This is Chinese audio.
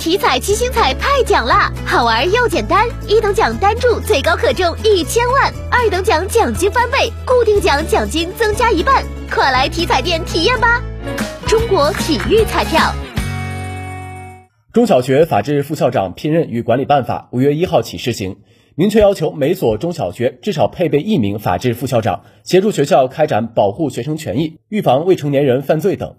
体彩七星彩派奖啦！好玩又简单，一等奖单注最高可中一千万，二等奖奖金翻倍，固定奖奖金增加一半，快来体彩店体验吧！中国体育彩票。中小学法制副校长聘任与管理办法五月一号起施行，明确要求每所中小学至少配备一名法制副校长，协助学校开展保护学生权益、预防未成年人犯罪等。